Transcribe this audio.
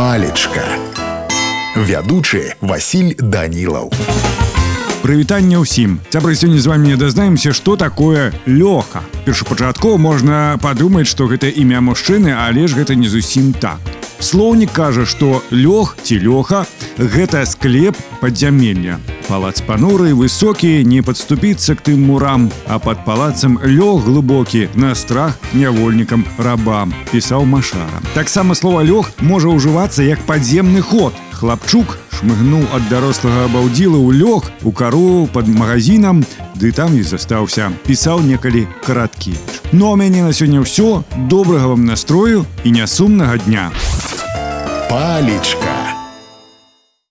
палечка вядучы Васіль данілаў. Прывітанне ўсім. Цябры сёння з вами дазнаемся што такое лёха. Першапачаткова можна падумаць што гэта імя мужчыны але ж гэта не зусім так. Слоўнік кажа што лёг ці лёха гэта склеп падзямелля палац пануры высокі не падступіцца к тым мурам а под палацам лёг глыбокі на страх нявольнікам рабам пісаў машара. Таксама слова лёг можа ўжывацца як падземны ход. Хлапчук шмыгнуў ад дарослага абаўдзіла ў лёг у кару под магазинам ды там і застаўся пісаў некалі караткі. Ну а мяне на сёння ўсё. Добрага вам настрою і нясумнага дня. Палечка